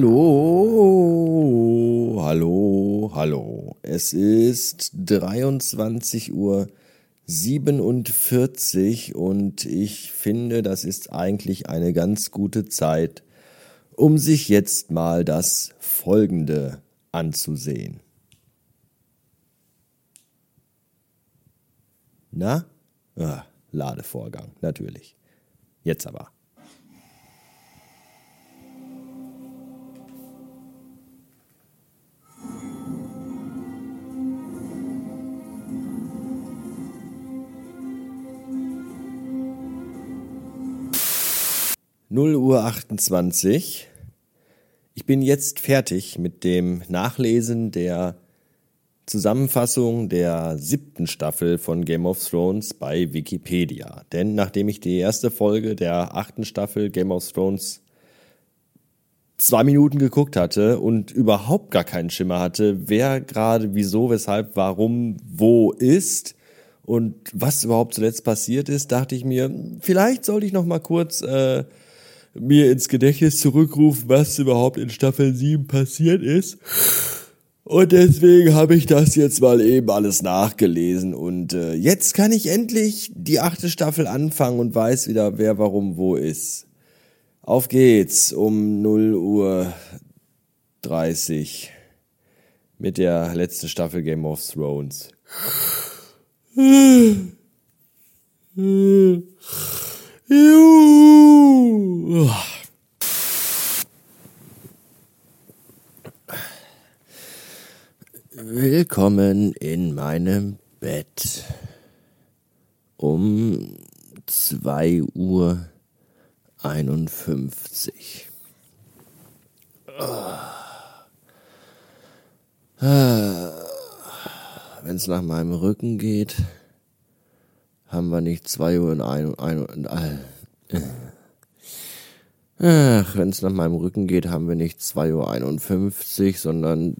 Hallo, hallo, hallo. Es ist 23 Uhr 47 und ich finde, das ist eigentlich eine ganz gute Zeit, um sich jetzt mal das Folgende anzusehen. Na? Ah, Ladevorgang, natürlich. Jetzt aber. 0 Uhr 28. Ich bin jetzt fertig mit dem Nachlesen der Zusammenfassung der siebten Staffel von Game of Thrones bei Wikipedia. Denn nachdem ich die erste Folge der achten Staffel Game of Thrones zwei Minuten geguckt hatte und überhaupt gar keinen Schimmer hatte, wer gerade, wieso, weshalb, warum, wo ist und was überhaupt zuletzt passiert ist, dachte ich mir, vielleicht sollte ich noch mal kurz äh, mir ins Gedächtnis zurückrufen, was überhaupt in Staffel 7 passiert ist. Und deswegen habe ich das jetzt mal eben alles nachgelesen. Und äh, jetzt kann ich endlich die achte Staffel anfangen und weiß wieder, wer warum wo ist. Auf geht's um 0 Uhr 30 mit der letzten Staffel Game of Thrones. Willkommen in meinem Bett. Um zwei Uhr einundfünfzig. Wenn es nach meinem Rücken geht, haben wir nicht zwei Uhr und ein, und ein Ach, wenn es nach meinem Rücken geht, haben wir nicht zwei Uhr, einundfünfzig, sondern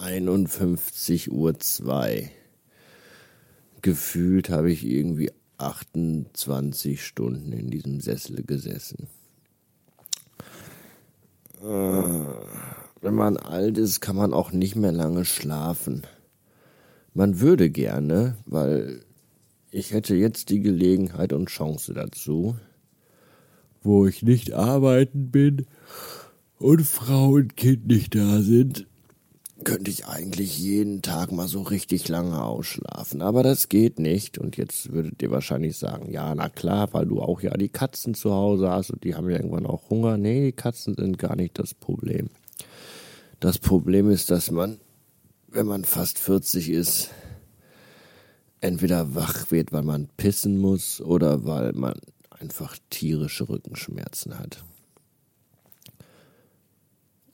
einundfünfzig Uhr. zwei. Gefühlt habe ich irgendwie 28 Stunden in diesem Sessel gesessen. Wenn man alt ist, kann man auch nicht mehr lange schlafen. Man würde gerne, weil ich hätte jetzt die Gelegenheit und Chance dazu, wo ich nicht arbeiten bin und Frau und Kind nicht da sind, könnte ich eigentlich jeden Tag mal so richtig lange ausschlafen. Aber das geht nicht. Und jetzt würdet ihr wahrscheinlich sagen, ja, na klar, weil du auch ja die Katzen zu Hause hast und die haben ja irgendwann auch Hunger. Nee, die Katzen sind gar nicht das Problem. Das Problem ist, dass man, wenn man fast 40 ist, entweder wach wird, weil man pissen muss oder weil man einfach tierische Rückenschmerzen hat.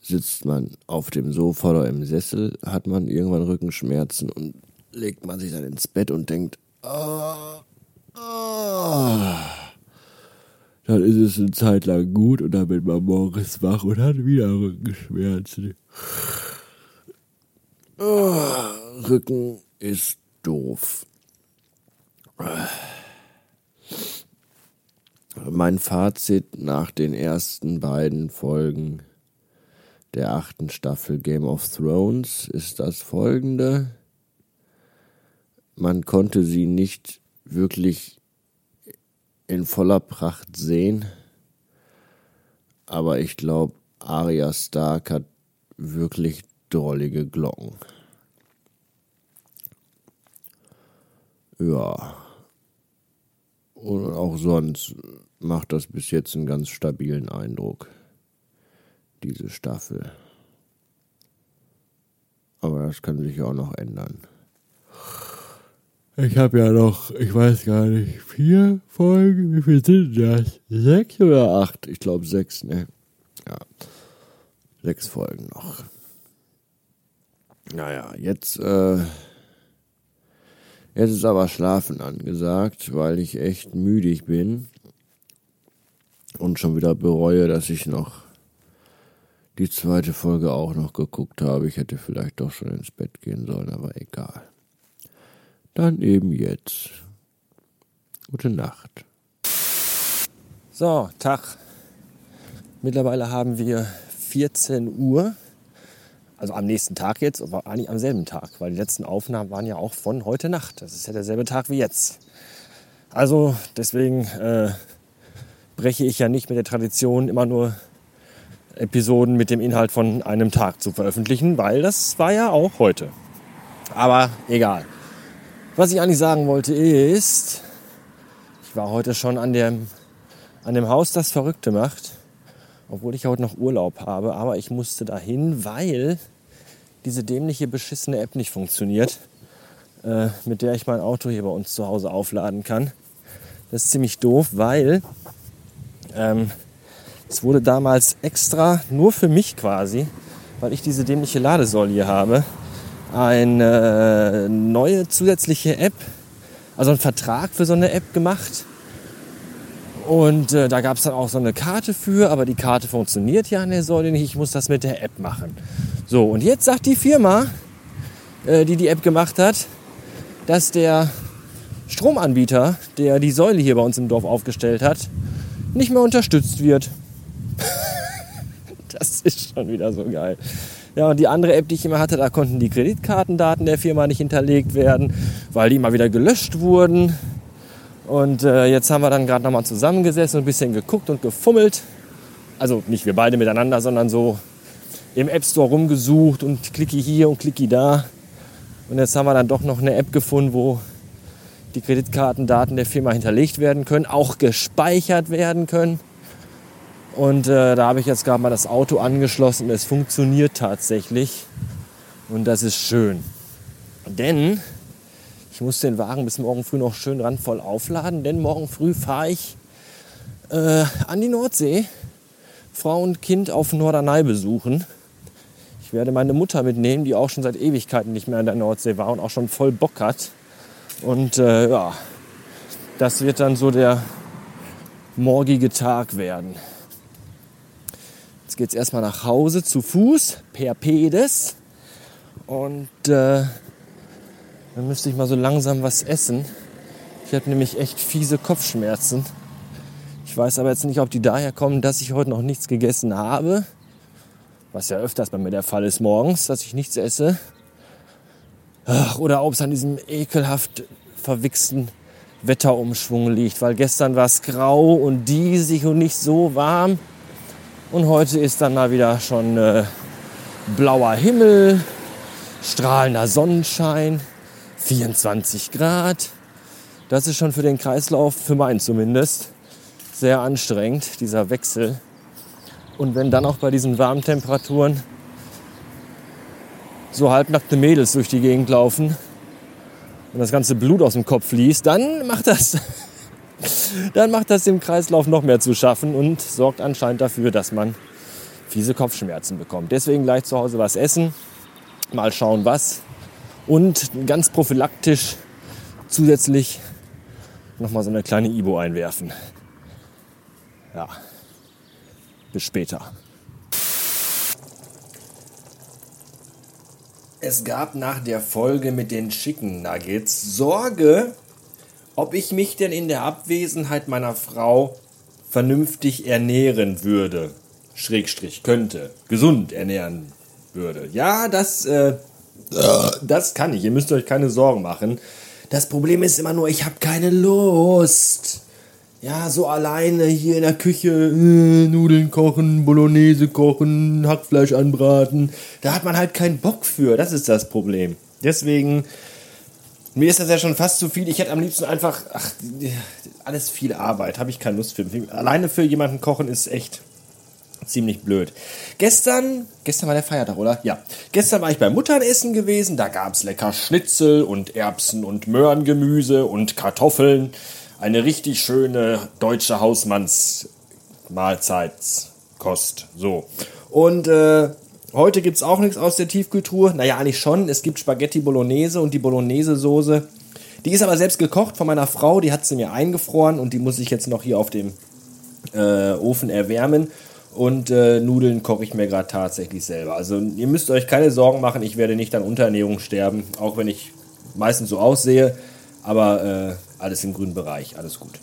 Sitzt man auf dem Sofa oder im Sessel, hat man irgendwann Rückenschmerzen und legt man sich dann ins Bett und denkt, ah, ah. Dann ist es eine Zeit lang gut und dann wird man morgens wach und hat wieder Rückenschmerzen. Ah, Rücken ist doof. Mein Fazit nach den ersten beiden Folgen der achten Staffel Game of Thrones ist das folgende. Man konnte sie nicht wirklich in voller Pracht sehen, aber ich glaube, Arya Stark hat wirklich drollige Glocken. Ja. Und auch sonst macht das bis jetzt einen ganz stabilen Eindruck, diese Staffel. Aber das kann sich ja auch noch ändern. Ich habe ja noch, ich weiß gar nicht, vier Folgen. Wie viel sind das? Sechs oder acht? Ich glaube sechs, ne? Ja. Sechs Folgen noch. Naja, jetzt äh, Jetzt ist aber Schlafen angesagt, weil ich echt müdig bin und schon wieder bereue, dass ich noch die zweite Folge auch noch geguckt habe. Ich hätte vielleicht doch schon ins Bett gehen sollen, aber egal. Dann eben jetzt. Gute Nacht. So, Tag. Mittlerweile haben wir 14 Uhr. Also am nächsten Tag jetzt, aber eigentlich am selben Tag, weil die letzten Aufnahmen waren ja auch von heute Nacht. Das ist ja derselbe Tag wie jetzt. Also deswegen äh, breche ich ja nicht mit der Tradition, immer nur Episoden mit dem Inhalt von einem Tag zu veröffentlichen, weil das war ja auch heute. Aber egal. Was ich eigentlich sagen wollte ist, ich war heute schon an dem, an dem Haus, das Verrückte macht, obwohl ich heute noch Urlaub habe, aber ich musste dahin, weil diese dämliche, beschissene App nicht funktioniert, äh, mit der ich mein Auto hier bei uns zu Hause aufladen kann. Das ist ziemlich doof, weil ähm, es wurde damals extra nur für mich quasi, weil ich diese dämliche Ladesäule hier habe, eine neue zusätzliche App, also einen Vertrag für so eine App gemacht. Und äh, da gab es dann auch so eine Karte für, aber die Karte funktioniert ja an der Säule nicht. Ich muss das mit der App machen. So, und jetzt sagt die Firma, äh, die die App gemacht hat, dass der Stromanbieter, der die Säule hier bei uns im Dorf aufgestellt hat, nicht mehr unterstützt wird. das ist schon wieder so geil. Ja, und die andere App, die ich immer hatte, da konnten die Kreditkartendaten der Firma nicht hinterlegt werden, weil die immer wieder gelöscht wurden. Und äh, jetzt haben wir dann gerade nochmal zusammengesessen und ein bisschen geguckt und gefummelt. Also nicht wir beide miteinander, sondern so im App Store rumgesucht und klicki hier und klicki da. Und jetzt haben wir dann doch noch eine App gefunden, wo die Kreditkartendaten der Firma hinterlegt werden können, auch gespeichert werden können. Und äh, da habe ich jetzt gerade mal das Auto angeschlossen. Es funktioniert tatsächlich. Und das ist schön. Denn ich muss den Wagen bis morgen früh noch schön randvoll aufladen, denn morgen früh fahre ich äh, an die Nordsee, Frau und Kind auf Norderney besuchen. Ich werde meine Mutter mitnehmen, die auch schon seit Ewigkeiten nicht mehr an der Nordsee war und auch schon voll Bock hat. Und äh, ja, das wird dann so der morgige Tag werden. Jetzt geht es erstmal nach Hause zu Fuß, per Pedes. Und äh, dann müsste ich mal so langsam was essen. Ich habe nämlich echt fiese Kopfschmerzen. Ich weiß aber jetzt nicht, ob die daher kommen, dass ich heute noch nichts gegessen habe. Was ja öfters bei mir der Fall ist morgens, dass ich nichts esse. Oder ob es an diesem ekelhaft verwichsten Wetterumschwung liegt, weil gestern war es grau und diesig und nicht so warm. Und heute ist dann mal wieder schon äh, blauer Himmel, strahlender Sonnenschein, 24 Grad. Das ist schon für den Kreislauf, für meinen zumindest, sehr anstrengend, dieser Wechsel. Und wenn dann auch bei diesen warmen Temperaturen so halbnackte Mädels durch die Gegend laufen und das ganze Blut aus dem Kopf fließt, dann macht das, dann macht das dem Kreislauf noch mehr zu schaffen und sorgt anscheinend dafür, dass man fiese Kopfschmerzen bekommt. Deswegen gleich zu Hause was essen, mal schauen was und ganz prophylaktisch zusätzlich nochmal so eine kleine Ibo einwerfen. Ja, bis später. Es gab nach der Folge mit den Chicken Nuggets Sorge, ob ich mich denn in der Abwesenheit meiner Frau vernünftig ernähren würde. Schrägstrich könnte. Gesund ernähren würde. Ja, das, äh, das kann ich. Ihr müsst euch keine Sorgen machen. Das Problem ist immer nur, ich habe keine Lust ja, so alleine hier in der Küche äh, Nudeln kochen, Bolognese kochen, Hackfleisch anbraten. Da hat man halt keinen Bock für. Das ist das Problem. Deswegen, mir ist das ja schon fast zu viel. Ich hätte am liebsten einfach, ach, alles viel Arbeit. Habe ich keine Lust für. Alleine für jemanden kochen ist echt ziemlich blöd. Gestern, gestern war der Feiertag, oder? Ja. Gestern war ich beim Mutternessen gewesen. Da gab es lecker Schnitzel und Erbsen und Möhrengemüse und Kartoffeln eine richtig schöne deutsche Hausmannsmahlzeitskost. So. Und äh, heute gibt es auch nichts aus der Tiefkühltruhe. Naja, eigentlich schon. Es gibt Spaghetti Bolognese und die Bolognese-Soße. Die ist aber selbst gekocht von meiner Frau. Die hat sie mir eingefroren und die muss ich jetzt noch hier auf dem äh, Ofen erwärmen. Und äh, Nudeln koche ich mir gerade tatsächlich selber. Also ihr müsst euch keine Sorgen machen, ich werde nicht an Unterernährung sterben, auch wenn ich meistens so aussehe. Aber äh, alles im grünen Bereich, alles gut.